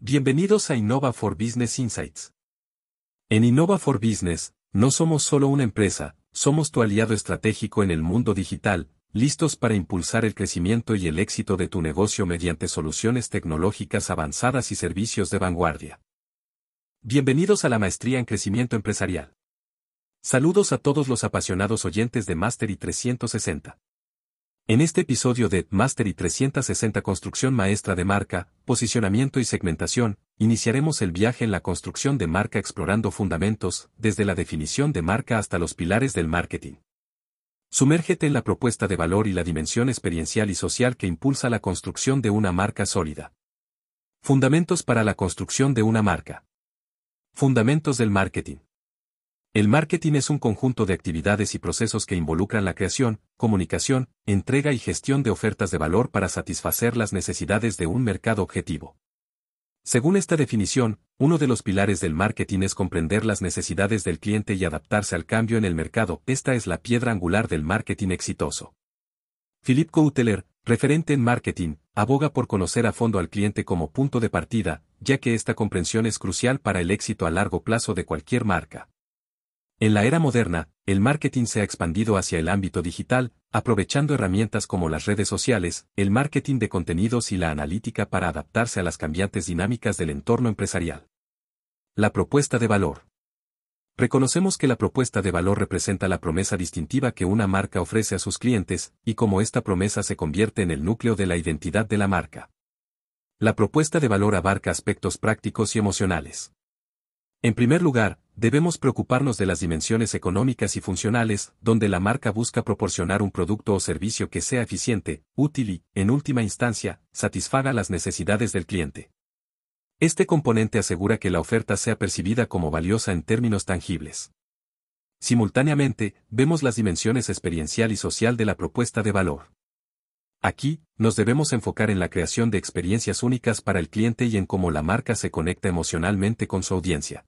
Bienvenidos a Innova for Business Insights. En Innova for Business, no somos solo una empresa, somos tu aliado estratégico en el mundo digital, listos para impulsar el crecimiento y el éxito de tu negocio mediante soluciones tecnológicas avanzadas y servicios de vanguardia. Bienvenidos a la Maestría en Crecimiento Empresarial. Saludos a todos los apasionados oyentes de Mastery 360. En este episodio de Mastery 360 Construcción Maestra de Marca, Posicionamiento y Segmentación, iniciaremos el viaje en la construcción de marca explorando fundamentos, desde la definición de marca hasta los pilares del marketing. Sumérgete en la propuesta de valor y la dimensión experiencial y social que impulsa la construcción de una marca sólida. Fundamentos para la construcción de una marca. Fundamentos del marketing. El marketing es un conjunto de actividades y procesos que involucran la creación, comunicación, entrega y gestión de ofertas de valor para satisfacer las necesidades de un mercado objetivo. Según esta definición, uno de los pilares del marketing es comprender las necesidades del cliente y adaptarse al cambio en el mercado. Esta es la piedra angular del marketing exitoso. Philip Kotler, referente en marketing, aboga por conocer a fondo al cliente como punto de partida, ya que esta comprensión es crucial para el éxito a largo plazo de cualquier marca. En la era moderna, el marketing se ha expandido hacia el ámbito digital, aprovechando herramientas como las redes sociales, el marketing de contenidos y la analítica para adaptarse a las cambiantes dinámicas del entorno empresarial. La propuesta de valor. Reconocemos que la propuesta de valor representa la promesa distintiva que una marca ofrece a sus clientes, y cómo esta promesa se convierte en el núcleo de la identidad de la marca. La propuesta de valor abarca aspectos prácticos y emocionales. En primer lugar, debemos preocuparnos de las dimensiones económicas y funcionales, donde la marca busca proporcionar un producto o servicio que sea eficiente, útil y, en última instancia, satisfaga las necesidades del cliente. Este componente asegura que la oferta sea percibida como valiosa en términos tangibles. Simultáneamente, vemos las dimensiones experiencial y social de la propuesta de valor. Aquí, nos debemos enfocar en la creación de experiencias únicas para el cliente y en cómo la marca se conecta emocionalmente con su audiencia.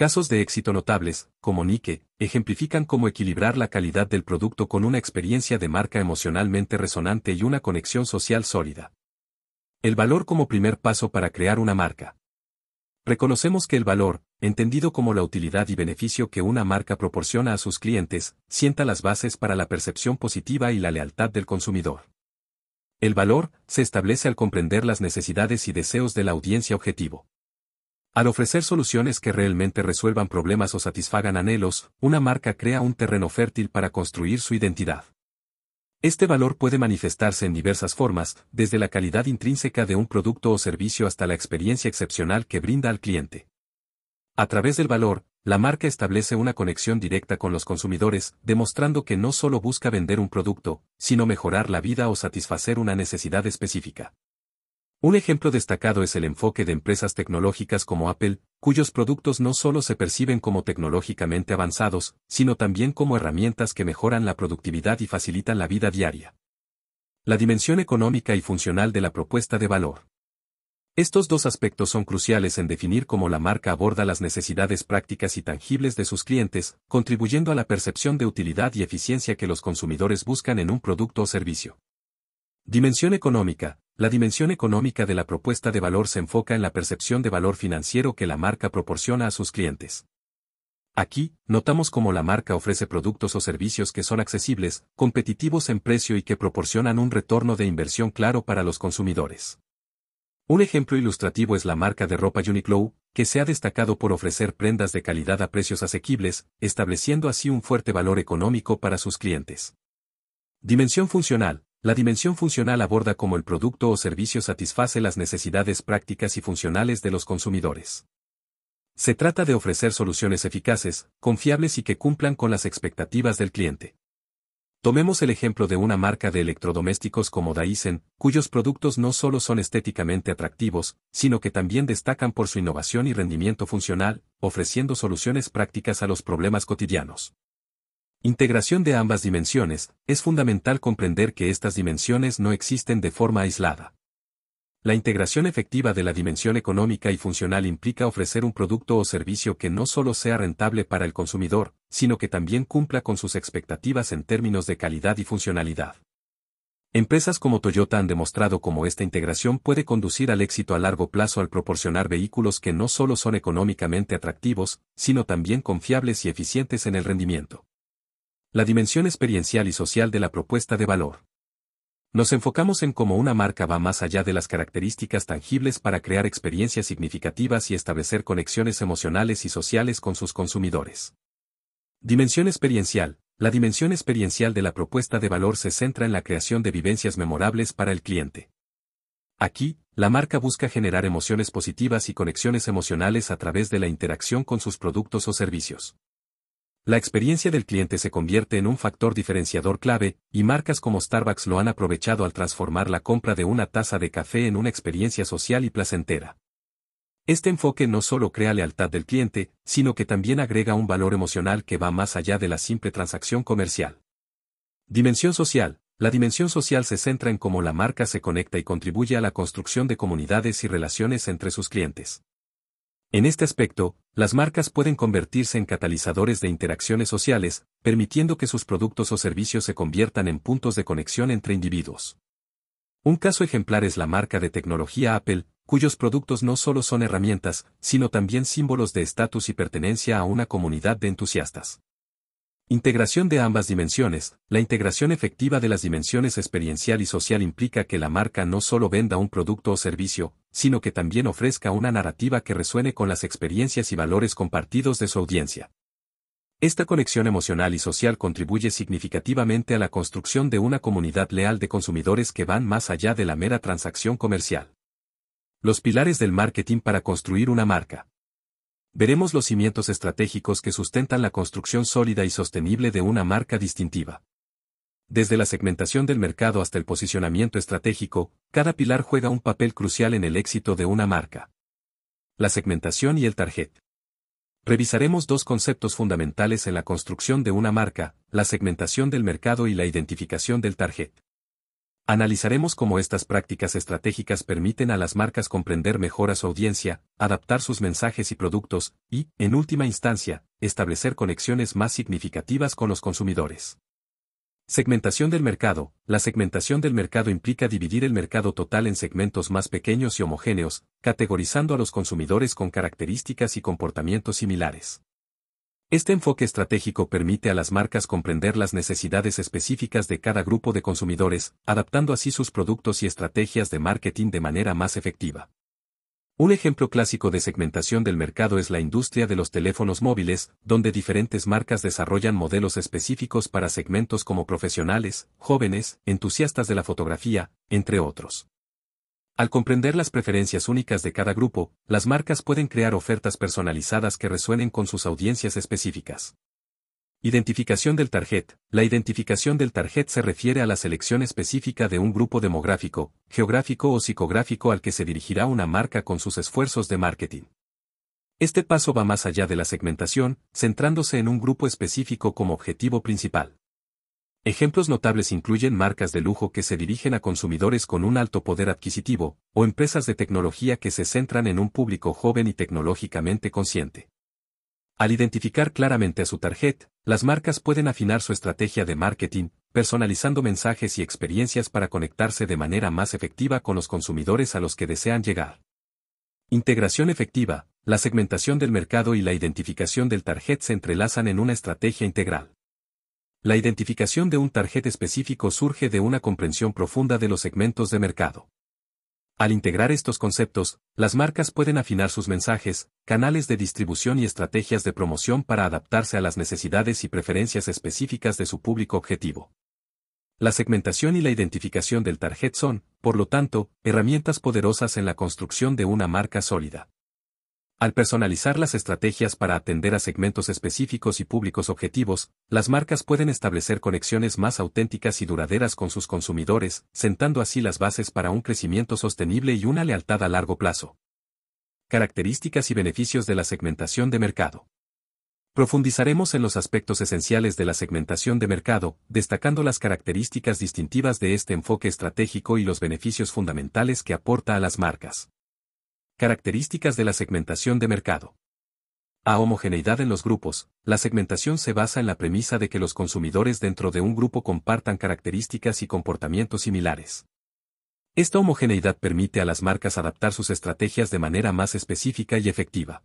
Casos de éxito notables, como Nike, ejemplifican cómo equilibrar la calidad del producto con una experiencia de marca emocionalmente resonante y una conexión social sólida. El valor como primer paso para crear una marca. Reconocemos que el valor, entendido como la utilidad y beneficio que una marca proporciona a sus clientes, sienta las bases para la percepción positiva y la lealtad del consumidor. El valor se establece al comprender las necesidades y deseos de la audiencia objetivo. Al ofrecer soluciones que realmente resuelvan problemas o satisfagan anhelos, una marca crea un terreno fértil para construir su identidad. Este valor puede manifestarse en diversas formas, desde la calidad intrínseca de un producto o servicio hasta la experiencia excepcional que brinda al cliente. A través del valor, la marca establece una conexión directa con los consumidores, demostrando que no solo busca vender un producto, sino mejorar la vida o satisfacer una necesidad específica. Un ejemplo destacado es el enfoque de empresas tecnológicas como Apple, cuyos productos no solo se perciben como tecnológicamente avanzados, sino también como herramientas que mejoran la productividad y facilitan la vida diaria. La dimensión económica y funcional de la propuesta de valor. Estos dos aspectos son cruciales en definir cómo la marca aborda las necesidades prácticas y tangibles de sus clientes, contribuyendo a la percepción de utilidad y eficiencia que los consumidores buscan en un producto o servicio. Dimensión económica. La dimensión económica de la propuesta de valor se enfoca en la percepción de valor financiero que la marca proporciona a sus clientes. Aquí, notamos cómo la marca ofrece productos o servicios que son accesibles, competitivos en precio y que proporcionan un retorno de inversión claro para los consumidores. Un ejemplo ilustrativo es la marca de ropa Uniqlo, que se ha destacado por ofrecer prendas de calidad a precios asequibles, estableciendo así un fuerte valor económico para sus clientes. Dimensión funcional. La dimensión funcional aborda cómo el producto o servicio satisface las necesidades prácticas y funcionales de los consumidores. Se trata de ofrecer soluciones eficaces, confiables y que cumplan con las expectativas del cliente. Tomemos el ejemplo de una marca de electrodomésticos como Dyson, cuyos productos no solo son estéticamente atractivos, sino que también destacan por su innovación y rendimiento funcional, ofreciendo soluciones prácticas a los problemas cotidianos. Integración de ambas dimensiones, es fundamental comprender que estas dimensiones no existen de forma aislada. La integración efectiva de la dimensión económica y funcional implica ofrecer un producto o servicio que no solo sea rentable para el consumidor, sino que también cumpla con sus expectativas en términos de calidad y funcionalidad. Empresas como Toyota han demostrado cómo esta integración puede conducir al éxito a largo plazo al proporcionar vehículos que no solo son económicamente atractivos, sino también confiables y eficientes en el rendimiento. La dimensión experiencial y social de la propuesta de valor. Nos enfocamos en cómo una marca va más allá de las características tangibles para crear experiencias significativas y establecer conexiones emocionales y sociales con sus consumidores. Dimensión experiencial. La dimensión experiencial de la propuesta de valor se centra en la creación de vivencias memorables para el cliente. Aquí, la marca busca generar emociones positivas y conexiones emocionales a través de la interacción con sus productos o servicios. La experiencia del cliente se convierte en un factor diferenciador clave, y marcas como Starbucks lo han aprovechado al transformar la compra de una taza de café en una experiencia social y placentera. Este enfoque no solo crea lealtad del cliente, sino que también agrega un valor emocional que va más allá de la simple transacción comercial. Dimensión social. La dimensión social se centra en cómo la marca se conecta y contribuye a la construcción de comunidades y relaciones entre sus clientes. En este aspecto, las marcas pueden convertirse en catalizadores de interacciones sociales, permitiendo que sus productos o servicios se conviertan en puntos de conexión entre individuos. Un caso ejemplar es la marca de tecnología Apple, cuyos productos no solo son herramientas, sino también símbolos de estatus y pertenencia a una comunidad de entusiastas. Integración de ambas dimensiones. La integración efectiva de las dimensiones experiencial y social implica que la marca no solo venda un producto o servicio, sino que también ofrezca una narrativa que resuene con las experiencias y valores compartidos de su audiencia. Esta conexión emocional y social contribuye significativamente a la construcción de una comunidad leal de consumidores que van más allá de la mera transacción comercial. Los pilares del marketing para construir una marca. Veremos los cimientos estratégicos que sustentan la construcción sólida y sostenible de una marca distintiva. Desde la segmentación del mercado hasta el posicionamiento estratégico, cada pilar juega un papel crucial en el éxito de una marca. La segmentación y el target. Revisaremos dos conceptos fundamentales en la construcción de una marca, la segmentación del mercado y la identificación del target. Analizaremos cómo estas prácticas estratégicas permiten a las marcas comprender mejor a su audiencia, adaptar sus mensajes y productos, y, en última instancia, establecer conexiones más significativas con los consumidores. Segmentación del mercado. La segmentación del mercado implica dividir el mercado total en segmentos más pequeños y homogéneos, categorizando a los consumidores con características y comportamientos similares. Este enfoque estratégico permite a las marcas comprender las necesidades específicas de cada grupo de consumidores, adaptando así sus productos y estrategias de marketing de manera más efectiva. Un ejemplo clásico de segmentación del mercado es la industria de los teléfonos móviles, donde diferentes marcas desarrollan modelos específicos para segmentos como profesionales, jóvenes, entusiastas de la fotografía, entre otros. Al comprender las preferencias únicas de cada grupo, las marcas pueden crear ofertas personalizadas que resuenen con sus audiencias específicas. Identificación del target. La identificación del target se refiere a la selección específica de un grupo demográfico, geográfico o psicográfico al que se dirigirá una marca con sus esfuerzos de marketing. Este paso va más allá de la segmentación, centrándose en un grupo específico como objetivo principal. Ejemplos notables incluyen marcas de lujo que se dirigen a consumidores con un alto poder adquisitivo, o empresas de tecnología que se centran en un público joven y tecnológicamente consciente. Al identificar claramente a su target, las marcas pueden afinar su estrategia de marketing, personalizando mensajes y experiencias para conectarse de manera más efectiva con los consumidores a los que desean llegar. Integración efectiva, la segmentación del mercado y la identificación del target se entrelazan en una estrategia integral. La identificación de un target específico surge de una comprensión profunda de los segmentos de mercado. Al integrar estos conceptos, las marcas pueden afinar sus mensajes, canales de distribución y estrategias de promoción para adaptarse a las necesidades y preferencias específicas de su público objetivo. La segmentación y la identificación del target son, por lo tanto, herramientas poderosas en la construcción de una marca sólida. Al personalizar las estrategias para atender a segmentos específicos y públicos objetivos, las marcas pueden establecer conexiones más auténticas y duraderas con sus consumidores, sentando así las bases para un crecimiento sostenible y una lealtad a largo plazo. Características y beneficios de la segmentación de mercado. Profundizaremos en los aspectos esenciales de la segmentación de mercado, destacando las características distintivas de este enfoque estratégico y los beneficios fundamentales que aporta a las marcas. Características de la segmentación de mercado. A. Homogeneidad en los grupos. La segmentación se basa en la premisa de que los consumidores dentro de un grupo compartan características y comportamientos similares. Esta homogeneidad permite a las marcas adaptar sus estrategias de manera más específica y efectiva.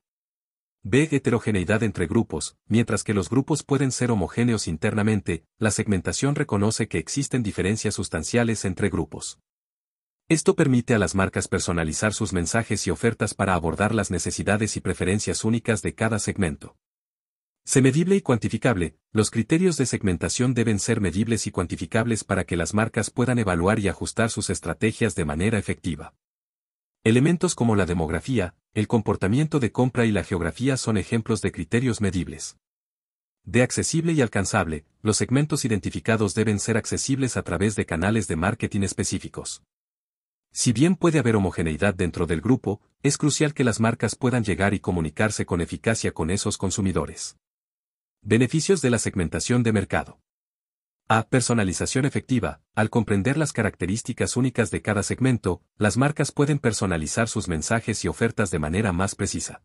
B. Heterogeneidad entre grupos. Mientras que los grupos pueden ser homogéneos internamente, la segmentación reconoce que existen diferencias sustanciales entre grupos. Esto permite a las marcas personalizar sus mensajes y ofertas para abordar las necesidades y preferencias únicas de cada segmento. Se medible y cuantificable, los criterios de segmentación deben ser medibles y cuantificables para que las marcas puedan evaluar y ajustar sus estrategias de manera efectiva. Elementos como la demografía, el comportamiento de compra y la geografía son ejemplos de criterios medibles. De accesible y alcanzable, los segmentos identificados deben ser accesibles a través de canales de marketing específicos. Si bien puede haber homogeneidad dentro del grupo, es crucial que las marcas puedan llegar y comunicarse con eficacia con esos consumidores. Beneficios de la segmentación de mercado. A. Personalización efectiva. Al comprender las características únicas de cada segmento, las marcas pueden personalizar sus mensajes y ofertas de manera más precisa.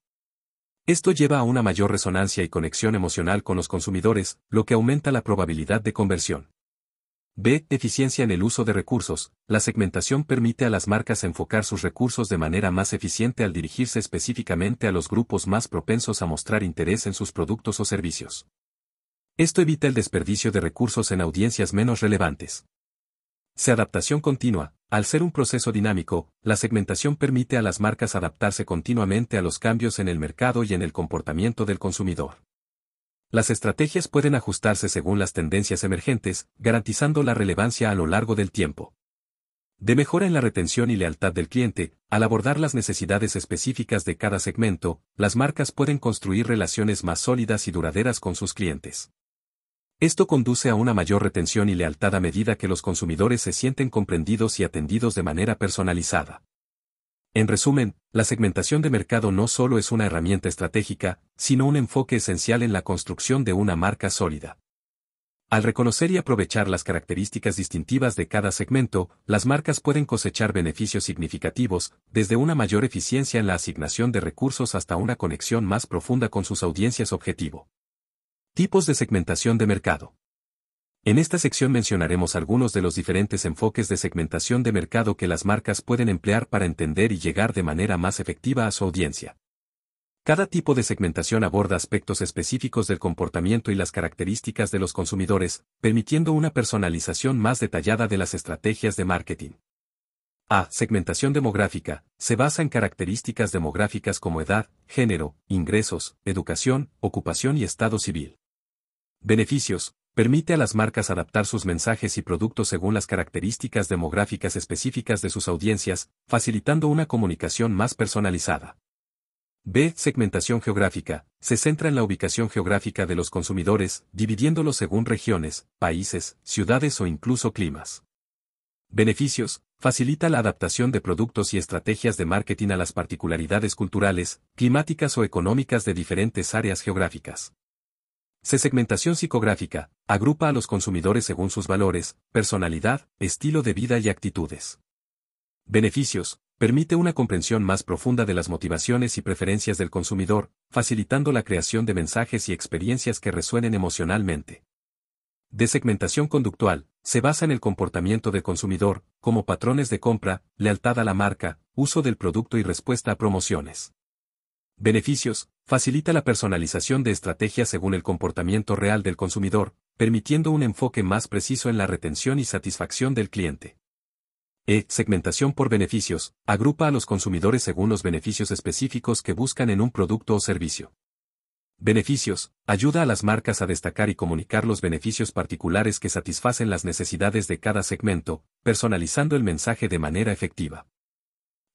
Esto lleva a una mayor resonancia y conexión emocional con los consumidores, lo que aumenta la probabilidad de conversión. B. Eficiencia en el uso de recursos. La segmentación permite a las marcas enfocar sus recursos de manera más eficiente al dirigirse específicamente a los grupos más propensos a mostrar interés en sus productos o servicios. Esto evita el desperdicio de recursos en audiencias menos relevantes. Se adaptación continua. Al ser un proceso dinámico, la segmentación permite a las marcas adaptarse continuamente a los cambios en el mercado y en el comportamiento del consumidor. Las estrategias pueden ajustarse según las tendencias emergentes, garantizando la relevancia a lo largo del tiempo. De mejora en la retención y lealtad del cliente, al abordar las necesidades específicas de cada segmento, las marcas pueden construir relaciones más sólidas y duraderas con sus clientes. Esto conduce a una mayor retención y lealtad a medida que los consumidores se sienten comprendidos y atendidos de manera personalizada. En resumen, la segmentación de mercado no solo es una herramienta estratégica, sino un enfoque esencial en la construcción de una marca sólida. Al reconocer y aprovechar las características distintivas de cada segmento, las marcas pueden cosechar beneficios significativos, desde una mayor eficiencia en la asignación de recursos hasta una conexión más profunda con sus audiencias objetivo. Tipos de segmentación de mercado. En esta sección mencionaremos algunos de los diferentes enfoques de segmentación de mercado que las marcas pueden emplear para entender y llegar de manera más efectiva a su audiencia. Cada tipo de segmentación aborda aspectos específicos del comportamiento y las características de los consumidores, permitiendo una personalización más detallada de las estrategias de marketing. A. Segmentación demográfica. Se basa en características demográficas como edad, género, ingresos, educación, ocupación y estado civil. Beneficios. Permite a las marcas adaptar sus mensajes y productos según las características demográficas específicas de sus audiencias, facilitando una comunicación más personalizada. B. Segmentación geográfica. Se centra en la ubicación geográfica de los consumidores, dividiéndolos según regiones, países, ciudades o incluso climas. Beneficios. Facilita la adaptación de productos y estrategias de marketing a las particularidades culturales, climáticas o económicas de diferentes áreas geográficas. C. Segmentación psicográfica. Agrupa a los consumidores según sus valores, personalidad, estilo de vida y actitudes. Beneficios. Permite una comprensión más profunda de las motivaciones y preferencias del consumidor, facilitando la creación de mensajes y experiencias que resuenen emocionalmente. De segmentación conductual. Se basa en el comportamiento del consumidor, como patrones de compra, lealtad a la marca, uso del producto y respuesta a promociones. Beneficios, facilita la personalización de estrategias según el comportamiento real del consumidor, permitiendo un enfoque más preciso en la retención y satisfacción del cliente. E. Segmentación por beneficios, agrupa a los consumidores según los beneficios específicos que buscan en un producto o servicio. Beneficios, ayuda a las marcas a destacar y comunicar los beneficios particulares que satisfacen las necesidades de cada segmento, personalizando el mensaje de manera efectiva.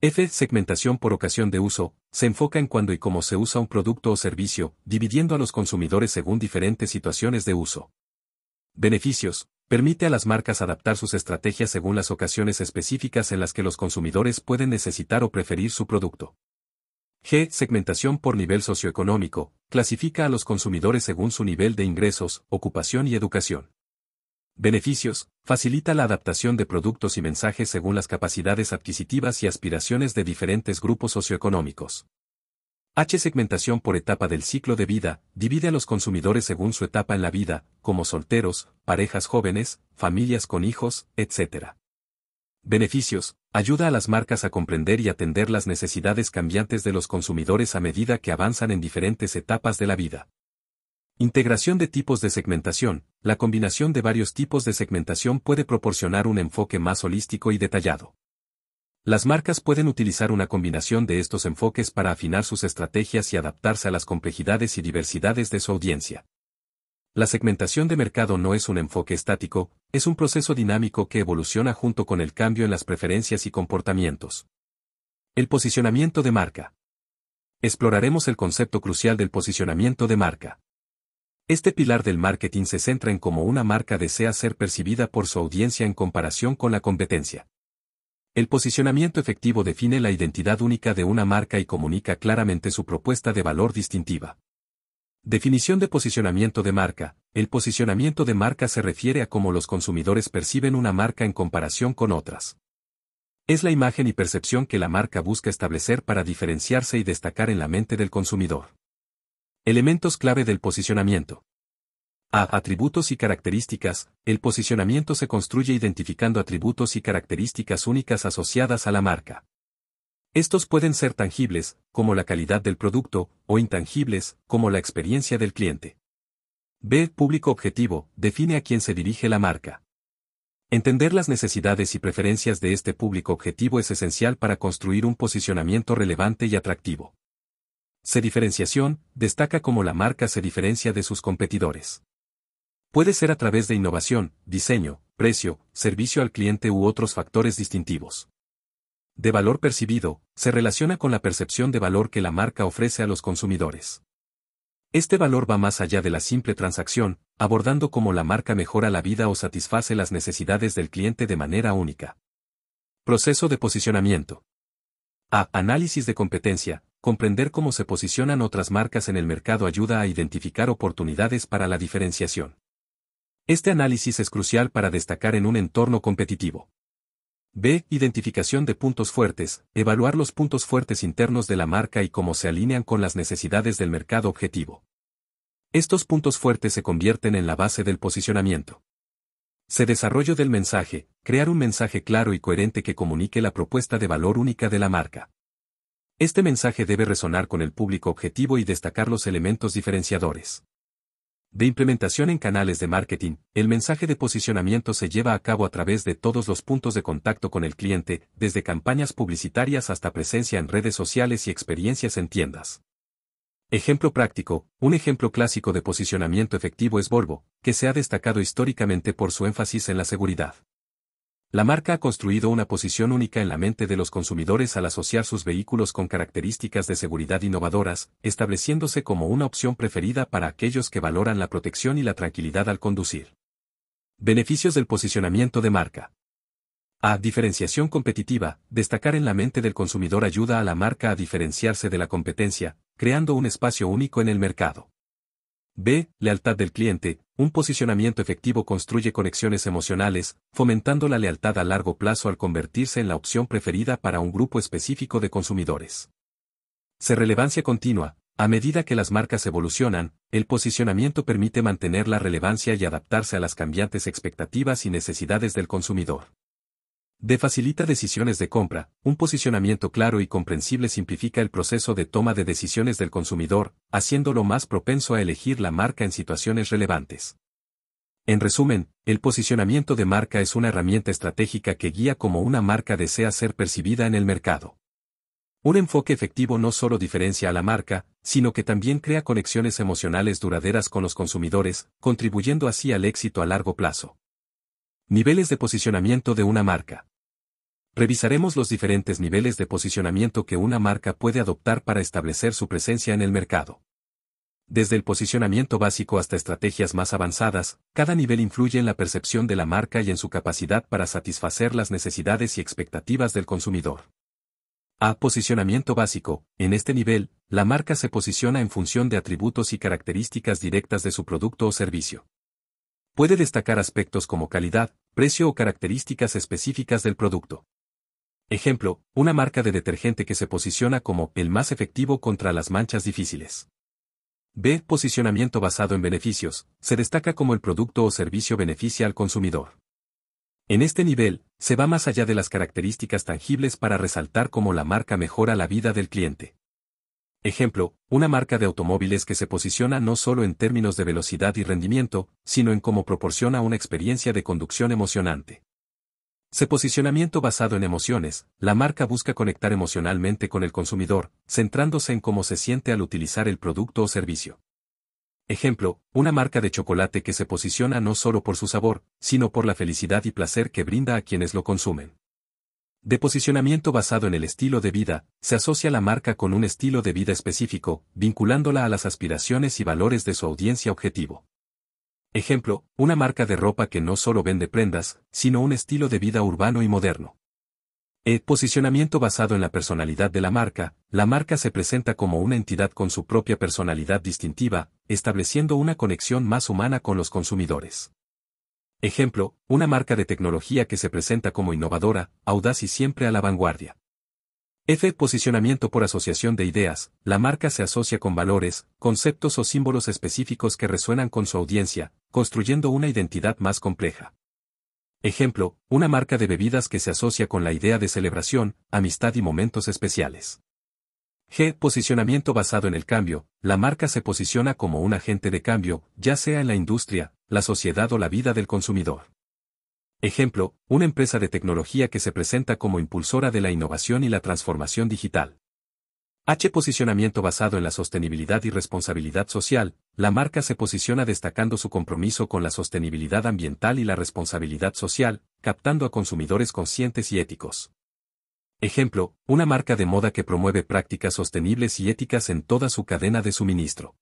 F. Segmentación por ocasión de uso, se enfoca en cuándo y cómo se usa un producto o servicio, dividiendo a los consumidores según diferentes situaciones de uso. Beneficios. Permite a las marcas adaptar sus estrategias según las ocasiones específicas en las que los consumidores pueden necesitar o preferir su producto. G. Segmentación por nivel socioeconómico, clasifica a los consumidores según su nivel de ingresos, ocupación y educación. Beneficios, facilita la adaptación de productos y mensajes según las capacidades adquisitivas y aspiraciones de diferentes grupos socioeconómicos. H. Segmentación por etapa del ciclo de vida, divide a los consumidores según su etapa en la vida, como solteros, parejas jóvenes, familias con hijos, etc. Beneficios. Ayuda a las marcas a comprender y atender las necesidades cambiantes de los consumidores a medida que avanzan en diferentes etapas de la vida. Integración de tipos de segmentación. La combinación de varios tipos de segmentación puede proporcionar un enfoque más holístico y detallado. Las marcas pueden utilizar una combinación de estos enfoques para afinar sus estrategias y adaptarse a las complejidades y diversidades de su audiencia. La segmentación de mercado no es un enfoque estático, es un proceso dinámico que evoluciona junto con el cambio en las preferencias y comportamientos. El posicionamiento de marca. Exploraremos el concepto crucial del posicionamiento de marca. Este pilar del marketing se centra en cómo una marca desea ser percibida por su audiencia en comparación con la competencia. El posicionamiento efectivo define la identidad única de una marca y comunica claramente su propuesta de valor distintiva. Definición de posicionamiento de marca. El posicionamiento de marca se refiere a cómo los consumidores perciben una marca en comparación con otras. Es la imagen y percepción que la marca busca establecer para diferenciarse y destacar en la mente del consumidor. Elementos clave del posicionamiento. A. Atributos y características. El posicionamiento se construye identificando atributos y características únicas asociadas a la marca. Estos pueden ser tangibles, como la calidad del producto, o intangibles, como la experiencia del cliente. B. Público objetivo. Define a quién se dirige la marca. Entender las necesidades y preferencias de este público objetivo es esencial para construir un posicionamiento relevante y atractivo. C. Diferenciación. Destaca cómo la marca se diferencia de sus competidores. Puede ser a través de innovación, diseño, precio, servicio al cliente u otros factores distintivos. De valor percibido, se relaciona con la percepción de valor que la marca ofrece a los consumidores. Este valor va más allá de la simple transacción, abordando cómo la marca mejora la vida o satisface las necesidades del cliente de manera única. Proceso de posicionamiento. A. Análisis de competencia. Comprender cómo se posicionan otras marcas en el mercado ayuda a identificar oportunidades para la diferenciación. Este análisis es crucial para destacar en un entorno competitivo. B. Identificación de puntos fuertes. Evaluar los puntos fuertes internos de la marca y cómo se alinean con las necesidades del mercado objetivo. Estos puntos fuertes se convierten en la base del posicionamiento. C. Desarrollo del mensaje. Crear un mensaje claro y coherente que comunique la propuesta de valor única de la marca. Este mensaje debe resonar con el público objetivo y destacar los elementos diferenciadores de implementación en canales de marketing, el mensaje de posicionamiento se lleva a cabo a través de todos los puntos de contacto con el cliente, desde campañas publicitarias hasta presencia en redes sociales y experiencias en tiendas. Ejemplo práctico, un ejemplo clásico de posicionamiento efectivo es Volvo, que se ha destacado históricamente por su énfasis en la seguridad. La marca ha construido una posición única en la mente de los consumidores al asociar sus vehículos con características de seguridad innovadoras, estableciéndose como una opción preferida para aquellos que valoran la protección y la tranquilidad al conducir. Beneficios del posicionamiento de marca. A. Diferenciación competitiva. Destacar en la mente del consumidor ayuda a la marca a diferenciarse de la competencia, creando un espacio único en el mercado. B. Lealtad del cliente. Un posicionamiento efectivo construye conexiones emocionales, fomentando la lealtad a largo plazo al convertirse en la opción preferida para un grupo específico de consumidores. C. Relevancia continua. A medida que las marcas evolucionan, el posicionamiento permite mantener la relevancia y adaptarse a las cambiantes expectativas y necesidades del consumidor. D. Facilita decisiones de compra. Un posicionamiento claro y comprensible simplifica el proceso de toma de decisiones del consumidor, haciéndolo más propenso a elegir la marca en situaciones relevantes. En resumen, el posicionamiento de marca es una herramienta estratégica que guía cómo una marca desea ser percibida en el mercado. Un enfoque efectivo no solo diferencia a la marca, sino que también crea conexiones emocionales duraderas con los consumidores, contribuyendo así al éxito a largo plazo. Niveles de posicionamiento de una marca. Revisaremos los diferentes niveles de posicionamiento que una marca puede adoptar para establecer su presencia en el mercado. Desde el posicionamiento básico hasta estrategias más avanzadas, cada nivel influye en la percepción de la marca y en su capacidad para satisfacer las necesidades y expectativas del consumidor. A. Posicionamiento básico. En este nivel, la marca se posiciona en función de atributos y características directas de su producto o servicio. Puede destacar aspectos como calidad, precio o características específicas del producto. Ejemplo, una marca de detergente que se posiciona como el más efectivo contra las manchas difíciles. B. Posicionamiento basado en beneficios, se destaca como el producto o servicio beneficia al consumidor. En este nivel, se va más allá de las características tangibles para resaltar cómo la marca mejora la vida del cliente. Ejemplo, una marca de automóviles que se posiciona no solo en términos de velocidad y rendimiento, sino en cómo proporciona una experiencia de conducción emocionante. Se posicionamiento basado en emociones, la marca busca conectar emocionalmente con el consumidor, centrándose en cómo se siente al utilizar el producto o servicio. Ejemplo, una marca de chocolate que se posiciona no solo por su sabor, sino por la felicidad y placer que brinda a quienes lo consumen. De posicionamiento basado en el estilo de vida, se asocia la marca con un estilo de vida específico, vinculándola a las aspiraciones y valores de su audiencia objetivo. Ejemplo, una marca de ropa que no solo vende prendas, sino un estilo de vida urbano y moderno. E. Posicionamiento basado en la personalidad de la marca, la marca se presenta como una entidad con su propia personalidad distintiva, estableciendo una conexión más humana con los consumidores. Ejemplo, una marca de tecnología que se presenta como innovadora, audaz y siempre a la vanguardia. F. Posicionamiento por asociación de ideas. La marca se asocia con valores, conceptos o símbolos específicos que resuenan con su audiencia, construyendo una identidad más compleja. Ejemplo, una marca de bebidas que se asocia con la idea de celebración, amistad y momentos especiales. G. Posicionamiento basado en el cambio. La marca se posiciona como un agente de cambio, ya sea en la industria, la sociedad o la vida del consumidor. Ejemplo, una empresa de tecnología que se presenta como impulsora de la innovación y la transformación digital. H. Posicionamiento basado en la sostenibilidad y responsabilidad social, la marca se posiciona destacando su compromiso con la sostenibilidad ambiental y la responsabilidad social, captando a consumidores conscientes y éticos. Ejemplo, una marca de moda que promueve prácticas sostenibles y éticas en toda su cadena de suministro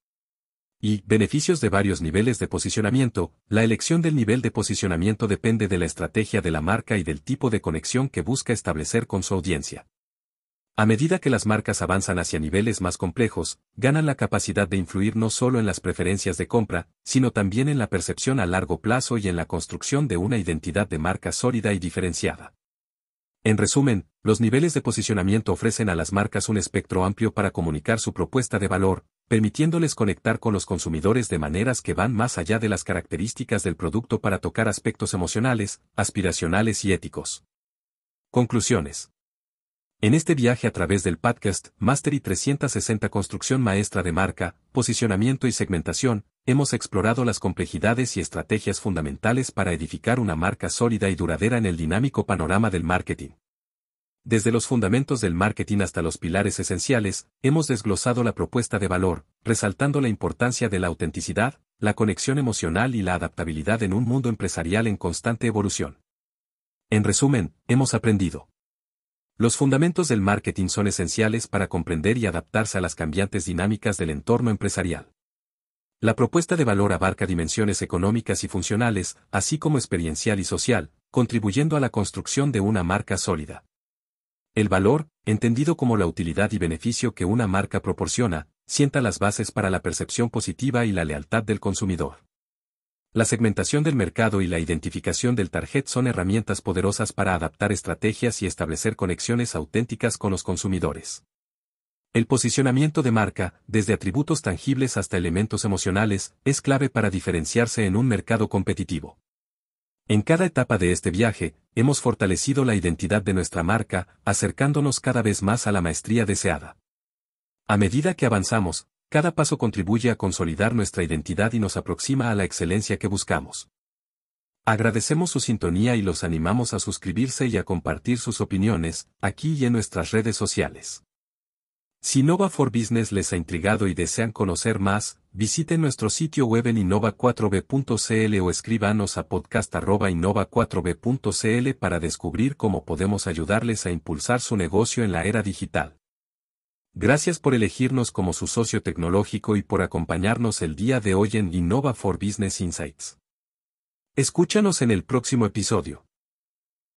y beneficios de varios niveles de posicionamiento, la elección del nivel de posicionamiento depende de la estrategia de la marca y del tipo de conexión que busca establecer con su audiencia. A medida que las marcas avanzan hacia niveles más complejos, ganan la capacidad de influir no solo en las preferencias de compra, sino también en la percepción a largo plazo y en la construcción de una identidad de marca sólida y diferenciada. En resumen, los niveles de posicionamiento ofrecen a las marcas un espectro amplio para comunicar su propuesta de valor, permitiéndoles conectar con los consumidores de maneras que van más allá de las características del producto para tocar aspectos emocionales, aspiracionales y éticos. Conclusiones. En este viaje a través del podcast Mastery 360 Construcción Maestra de Marca, Posicionamiento y Segmentación, hemos explorado las complejidades y estrategias fundamentales para edificar una marca sólida y duradera en el dinámico panorama del marketing. Desde los fundamentos del marketing hasta los pilares esenciales, hemos desglosado la propuesta de valor, resaltando la importancia de la autenticidad, la conexión emocional y la adaptabilidad en un mundo empresarial en constante evolución. En resumen, hemos aprendido. Los fundamentos del marketing son esenciales para comprender y adaptarse a las cambiantes dinámicas del entorno empresarial. La propuesta de valor abarca dimensiones económicas y funcionales, así como experiencial y social, contribuyendo a la construcción de una marca sólida. El valor, entendido como la utilidad y beneficio que una marca proporciona, sienta las bases para la percepción positiva y la lealtad del consumidor. La segmentación del mercado y la identificación del target son herramientas poderosas para adaptar estrategias y establecer conexiones auténticas con los consumidores. El posicionamiento de marca, desde atributos tangibles hasta elementos emocionales, es clave para diferenciarse en un mercado competitivo. En cada etapa de este viaje, hemos fortalecido la identidad de nuestra marca, acercándonos cada vez más a la maestría deseada. A medida que avanzamos, cada paso contribuye a consolidar nuestra identidad y nos aproxima a la excelencia que buscamos. Agradecemos su sintonía y los animamos a suscribirse y a compartir sus opiniones, aquí y en nuestras redes sociales. Si Nova for Business les ha intrigado y desean conocer más, visiten nuestro sitio web en innova4b.cl o escríbanos a podcast.innova4b.cl para descubrir cómo podemos ayudarles a impulsar su negocio en la era digital. Gracias por elegirnos como su socio tecnológico y por acompañarnos el día de hoy en Innova for Business Insights. Escúchanos en el próximo episodio.